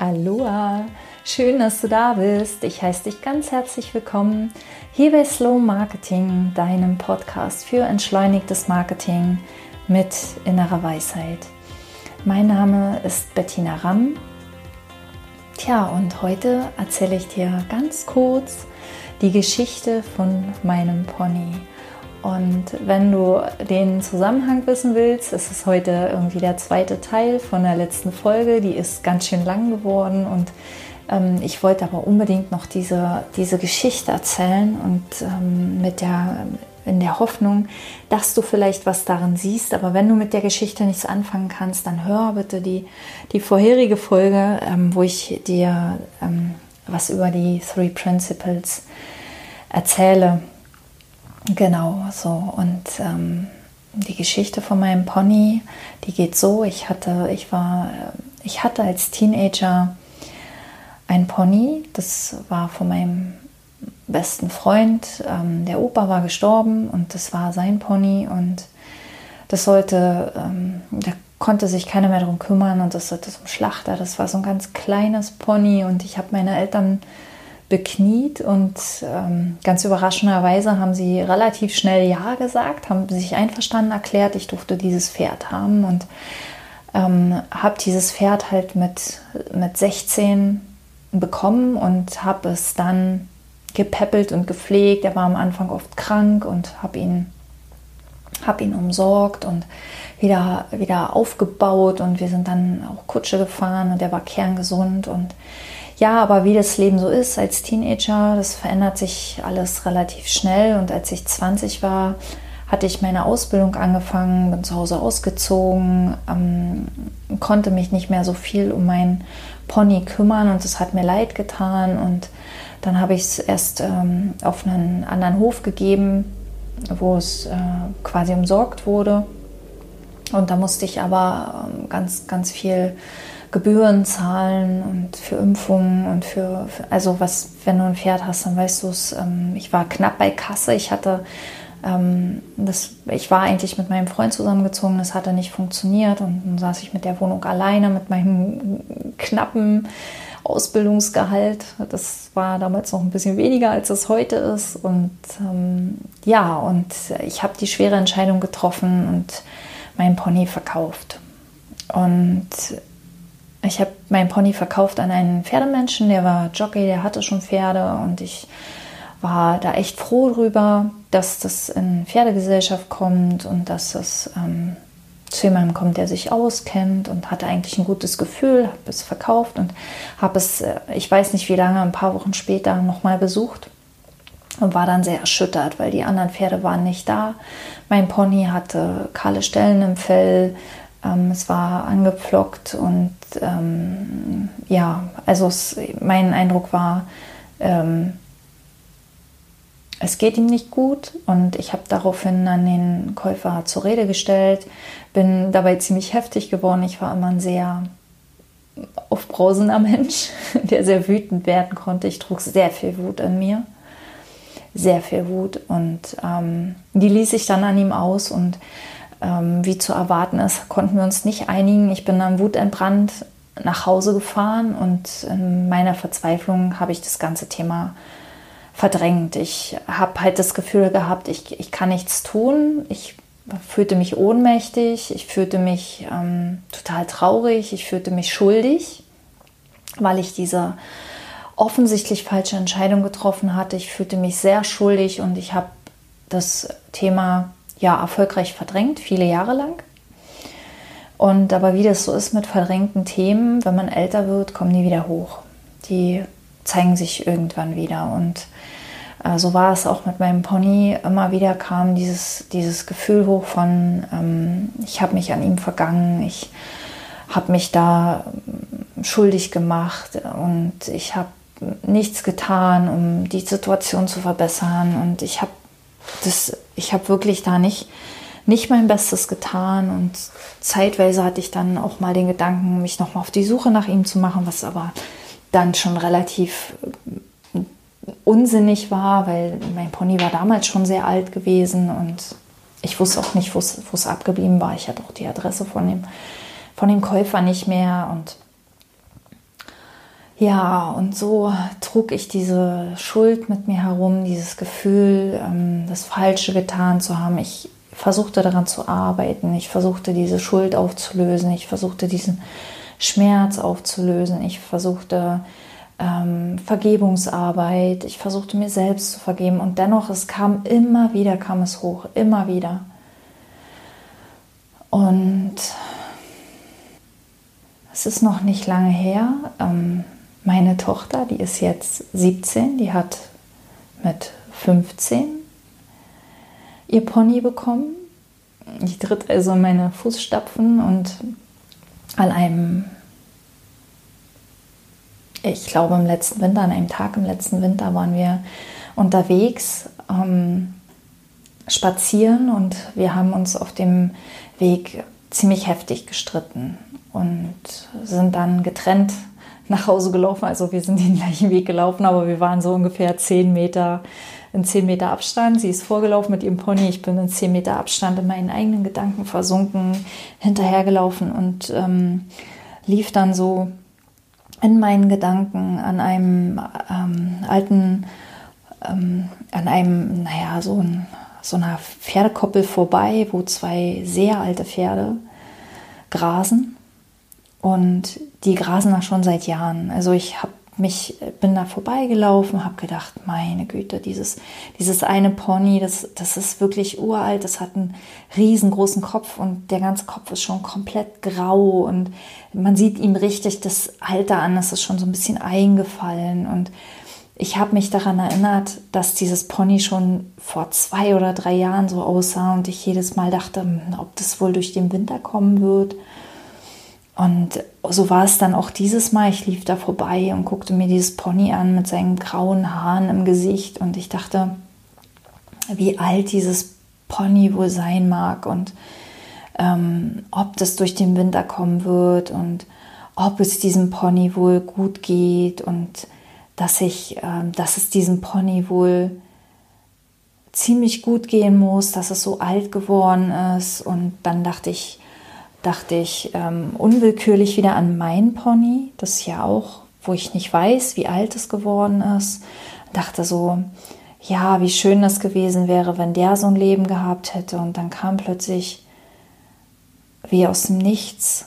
Aloha, schön, dass du da bist. Ich heiße dich ganz herzlich willkommen hier bei Slow Marketing, deinem Podcast für entschleunigtes Marketing mit innerer Weisheit. Mein Name ist Bettina Ramm. Tja, und heute erzähle ich dir ganz kurz die Geschichte von meinem Pony. Und wenn du den Zusammenhang wissen willst, ist es heute irgendwie der zweite Teil von der letzten Folge. Die ist ganz schön lang geworden und ähm, ich wollte aber unbedingt noch diese, diese Geschichte erzählen und ähm, mit der, in der Hoffnung, dass du vielleicht was darin siehst. Aber wenn du mit der Geschichte nichts anfangen kannst, dann hör bitte die, die vorherige Folge, ähm, wo ich dir ähm, was über die Three Principles erzähle. Genau, so. Und ähm, die Geschichte von meinem Pony, die geht so. Ich hatte, ich war, ich hatte als Teenager ein Pony. Das war von meinem besten Freund. Ähm, der Opa war gestorben und das war sein Pony und das sollte, ähm, da konnte sich keiner mehr darum kümmern und das sollte zum Schlachter. Das war so ein ganz kleines Pony und ich habe meine Eltern bekniet und ähm, ganz überraschenderweise haben sie relativ schnell Ja gesagt, haben sich einverstanden erklärt, ich durfte dieses Pferd haben und ähm, habe dieses Pferd halt mit, mit 16 bekommen und habe es dann gepäppelt und gepflegt. Er war am Anfang oft krank und habe ihn, hab ihn umsorgt und wieder, wieder aufgebaut und wir sind dann auch Kutsche gefahren und er war kerngesund und ja, aber wie das Leben so ist als Teenager, das verändert sich alles relativ schnell. Und als ich 20 war, hatte ich meine Ausbildung angefangen, bin zu Hause ausgezogen, ähm, konnte mich nicht mehr so viel um mein Pony kümmern und es hat mir leid getan. Und dann habe ich es erst ähm, auf einen anderen Hof gegeben, wo es äh, quasi umsorgt wurde. Und da musste ich aber ähm, ganz, ganz viel Gebühren zahlen und für Impfungen und für, für, also was, wenn du ein Pferd hast, dann weißt du es. Ähm, ich war knapp bei Kasse. Ich hatte, ähm, das, ich war eigentlich mit meinem Freund zusammengezogen, das hatte nicht funktioniert und dann saß ich mit der Wohnung alleine mit meinem knappen Ausbildungsgehalt. Das war damals noch ein bisschen weniger, als es heute ist. Und ähm, ja, und ich habe die schwere Entscheidung getroffen und meinen Pony verkauft. Und ich habe meinen Pony verkauft an einen Pferdemenschen, der war Jockey, der hatte schon Pferde und ich war da echt froh drüber, dass das in Pferdegesellschaft kommt und dass es ähm, zu jemandem kommt, der sich auskennt und hatte eigentlich ein gutes Gefühl, habe es verkauft und habe es, äh, ich weiß nicht wie lange, ein paar Wochen später nochmal besucht und war dann sehr erschüttert, weil die anderen Pferde waren nicht da. Mein Pony hatte kahle Stellen im Fell, ähm, es war angepflockt und ähm, ja, also es, mein Eindruck war, ähm, es geht ihm nicht gut und ich habe daraufhin an den Käufer zur Rede gestellt, bin dabei ziemlich heftig geworden. Ich war immer ein sehr aufbrausender Mensch, der sehr wütend werden konnte. Ich trug sehr viel Wut in mir, sehr viel Wut und ähm, die ließ ich dann an ihm aus und ähm, wie zu erwarten ist, konnten wir uns nicht einigen. Ich bin dann wutentbrannt nach Hause gefahren und in meiner Verzweiflung habe ich das ganze Thema verdrängt. Ich habe halt das Gefühl gehabt, ich, ich kann nichts tun. Ich fühlte mich ohnmächtig, ich fühlte mich ähm, total traurig, ich fühlte mich schuldig, weil ich diese offensichtlich falsche Entscheidung getroffen hatte. Ich fühlte mich sehr schuldig und ich habe das Thema ja erfolgreich verdrängt, viele Jahre lang. Und aber wie das so ist mit verdrängten Themen, wenn man älter wird, kommen die wieder hoch. Die zeigen sich irgendwann wieder. Und äh, so war es auch mit meinem Pony. Immer wieder kam dieses, dieses Gefühl hoch von, ähm, ich habe mich an ihm vergangen, ich habe mich da ähm, schuldig gemacht und ich habe nichts getan, um die Situation zu verbessern. Und ich habe das, ich habe wirklich da nicht, nicht mein Bestes getan und zeitweise hatte ich dann auch mal den Gedanken, mich nochmal auf die Suche nach ihm zu machen, was aber dann schon relativ äh, unsinnig war, weil mein Pony war damals schon sehr alt gewesen und ich wusste auch nicht, wo es abgeblieben war. Ich hatte auch die Adresse von dem, von dem Käufer nicht mehr und Ja, und so trug ich diese Schuld mit mir herum, dieses Gefühl, ähm, das Falsche getan zu haben. Ich versuchte daran zu arbeiten, ich versuchte diese Schuld aufzulösen, ich versuchte diesen Schmerz aufzulösen, ich versuchte ähm, Vergebungsarbeit, ich versuchte mir selbst zu vergeben und dennoch, es kam immer wieder, kam es hoch, immer wieder. Und es ist noch nicht lange her. Ähm, meine Tochter, die ist jetzt 17, die hat mit 15 ihr Pony bekommen. Die tritt also in meine Fußstapfen und an einem, ich glaube im letzten Winter, an einem Tag im letzten Winter waren wir unterwegs ähm, spazieren und wir haben uns auf dem Weg ziemlich heftig gestritten und sind dann getrennt nach Hause gelaufen. Also wir sind den gleichen Weg gelaufen, aber wir waren so ungefähr zehn Meter in zehn Meter Abstand. Sie ist vorgelaufen mit ihrem Pony. Ich bin in zehn Meter Abstand in meinen eigenen Gedanken versunken, hinterhergelaufen und ähm, lief dann so in meinen Gedanken an einem ähm, alten, ähm, an einem, naja, so, ein, so einer Pferdekoppel vorbei, wo zwei sehr alte Pferde grasen und die grasen da schon seit Jahren. Also ich habe mich, bin da vorbeigelaufen, habe gedacht, meine Güte, dieses, dieses eine Pony, das, das ist wirklich uralt, das hat einen riesengroßen Kopf und der ganze Kopf ist schon komplett grau und man sieht ihm richtig das Alter an, das ist schon so ein bisschen eingefallen und ich habe mich daran erinnert, dass dieses Pony schon vor zwei oder drei Jahren so aussah und ich jedes Mal dachte, hm, ob das wohl durch den Winter kommen wird. Und so war es dann auch dieses Mal. Ich lief da vorbei und guckte mir dieses Pony an mit seinen grauen Haaren im Gesicht und ich dachte, wie alt dieses Pony wohl sein mag und ähm, ob das durch den Winter kommen wird und ob es diesem Pony wohl gut geht und dass ich, äh, dass es diesem Pony wohl ziemlich gut gehen muss, dass es so alt geworden ist. Und dann dachte ich, dachte ich ähm, unwillkürlich wieder an mein Pony, das ja auch, wo ich nicht weiß, wie alt es geworden ist. Dachte so, ja, wie schön das gewesen wäre, wenn der so ein Leben gehabt hätte. Und dann kam plötzlich wie aus dem Nichts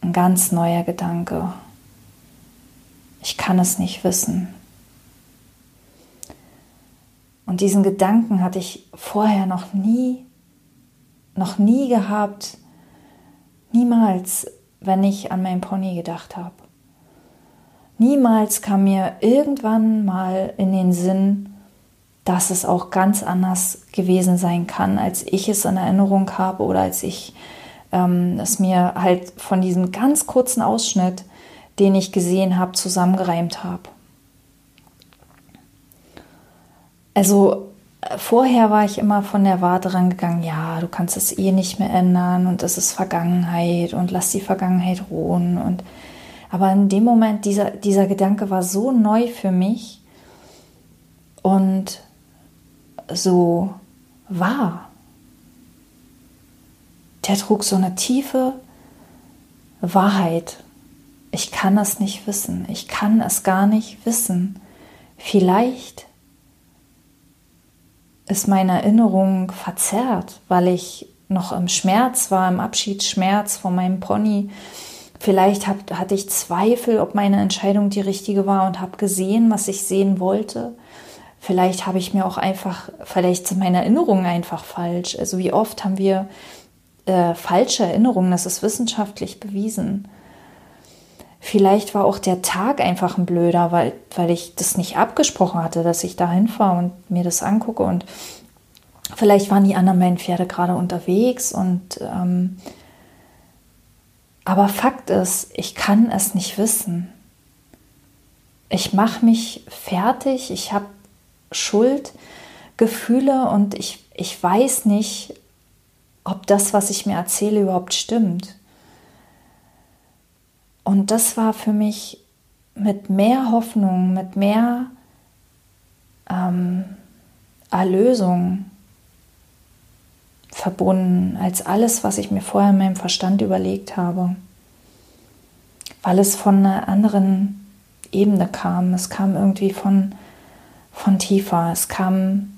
ein ganz neuer Gedanke. Ich kann es nicht wissen. Und diesen Gedanken hatte ich vorher noch nie, noch nie gehabt, Niemals, wenn ich an mein Pony gedacht habe. Niemals kam mir irgendwann mal in den Sinn, dass es auch ganz anders gewesen sein kann, als ich es in Erinnerung habe oder als ich ähm, es mir halt von diesem ganz kurzen Ausschnitt, den ich gesehen habe, zusammengereimt habe. Also vorher war ich immer von der Warte rangegangen, ja, du kannst es eh nicht mehr ändern und es ist Vergangenheit und lass die Vergangenheit ruhen. Und aber in dem Moment, dieser, dieser Gedanke war so neu für mich und so wahr. Der trug so eine tiefe Wahrheit. Ich kann es nicht wissen. Ich kann es gar nicht wissen. Vielleicht ist meine Erinnerung verzerrt, weil ich noch im Schmerz war, im Abschiedsschmerz von meinem Pony. Vielleicht hab, hatte ich Zweifel, ob meine Entscheidung die richtige war und habe gesehen, was ich sehen wollte. Vielleicht habe ich mir auch einfach, vielleicht sind meine Erinnerungen einfach falsch. Also wie oft haben wir äh, falsche Erinnerungen, das ist wissenschaftlich bewiesen. Vielleicht war auch der Tag einfach ein blöder, weil, weil ich das nicht abgesprochen hatte, dass ich da hinfahre und mir das angucke. Und vielleicht waren die anderen meinen Pferde gerade unterwegs. Und ähm, aber Fakt ist, ich kann es nicht wissen. Ich mache mich fertig, ich habe Schuldgefühle und ich, ich weiß nicht, ob das, was ich mir erzähle, überhaupt stimmt. Und das war für mich mit mehr Hoffnung, mit mehr ähm, Erlösung verbunden als alles, was ich mir vorher in meinem Verstand überlegt habe. weil es von einer anderen Ebene kam. Es kam irgendwie von, von tiefer. Es kam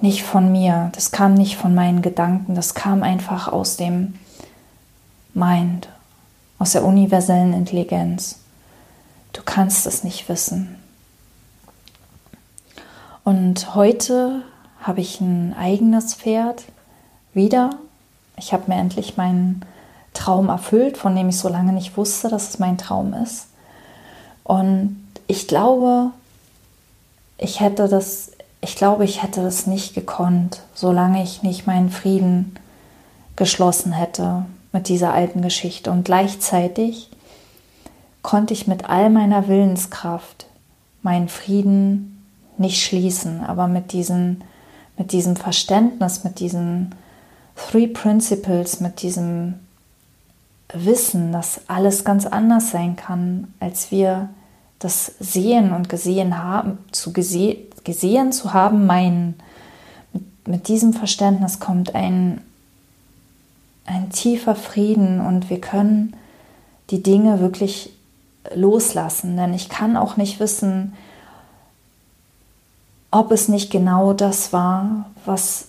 nicht von mir. Das kam nicht von meinen Gedanken. Das kam einfach aus dem Mind, aus der universellen Intelligenz. Du kannst es nicht wissen. Und heute habe ich ein eigenes Pferd wieder. Ich habe mir endlich meinen Traum erfüllt, von dem ich so lange nicht wusste, dass es mein Traum ist. Und ich glaube, ich hätte das, ich glaube, ich hätte das nicht gekonnt, solange ich nicht meinen Frieden geschlossen hätte mit dieser alten Geschichte. Und gleichzeitig konnte ich mit all meiner Willenskraft meinen Frieden nicht schließen, aber mit, diesen, mit diesem Verständnis, mit diesen Three Principles, mit diesem wissen, dass alles ganz anders sein kann, als wir das sehen und gesehen haben, zu gese gesehen zu haben, meinen. Mit, mit diesem Verständnis kommt ein, ein tiefer Frieden und wir können die Dinge wirklich loslassen, denn ich kann auch nicht wissen, ob es nicht genau das war, was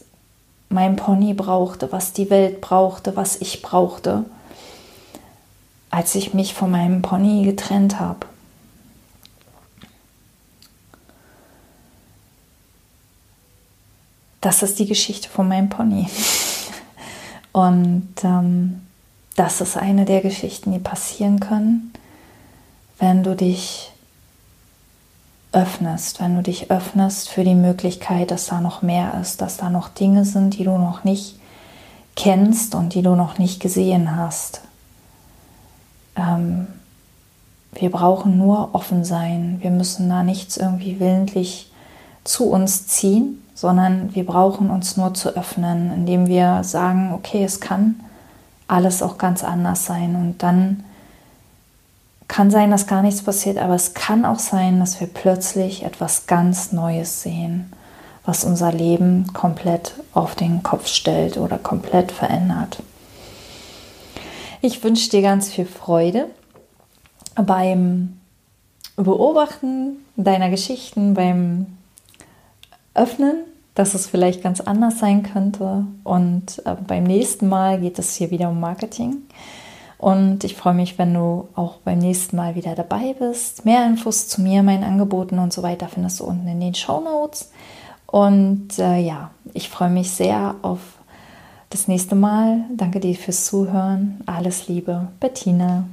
mein Pony brauchte, was die Welt brauchte, was ich brauchte als ich mich von meinem Pony getrennt habe. Das ist die Geschichte von meinem Pony. Und ähm, das ist eine der Geschichten, die passieren können, wenn du dich öffnest, wenn du dich öffnest für die Möglichkeit, dass da noch mehr ist, dass da noch Dinge sind, die du noch nicht kennst und die du noch nicht gesehen hast. Ähm, wir brauchen nur offen sein. Wir müssen da nichts irgendwie willentlich zu uns ziehen, sondern wir brauchen uns nur zu öffnen, indem wir sagen, okay, es kann alles auch ganz anders sein. Und dann kann sein, dass gar nichts passiert, aber es kann auch sein, dass wir plötzlich etwas ganz Neues sehen, was unser Leben komplett auf den Kopf stellt oder komplett verändert. Ich wünsche dir ganz viel Freude beim Beobachten deiner Geschichten, beim Öffnen, dass es vielleicht ganz anders sein könnte. Und äh, beim nächsten Mal geht es hier wieder um Marketing. Und ich freue mich, wenn du auch beim nächsten Mal wieder dabei bist. Mehr Infos zu mir, meinen Angeboten und so weiter findest du unten in den Show Notes. Und äh, ja, ich freue mich sehr auf das nächste Mal. Danke dir fürs Zuhören. Alles Liebe, Bettina.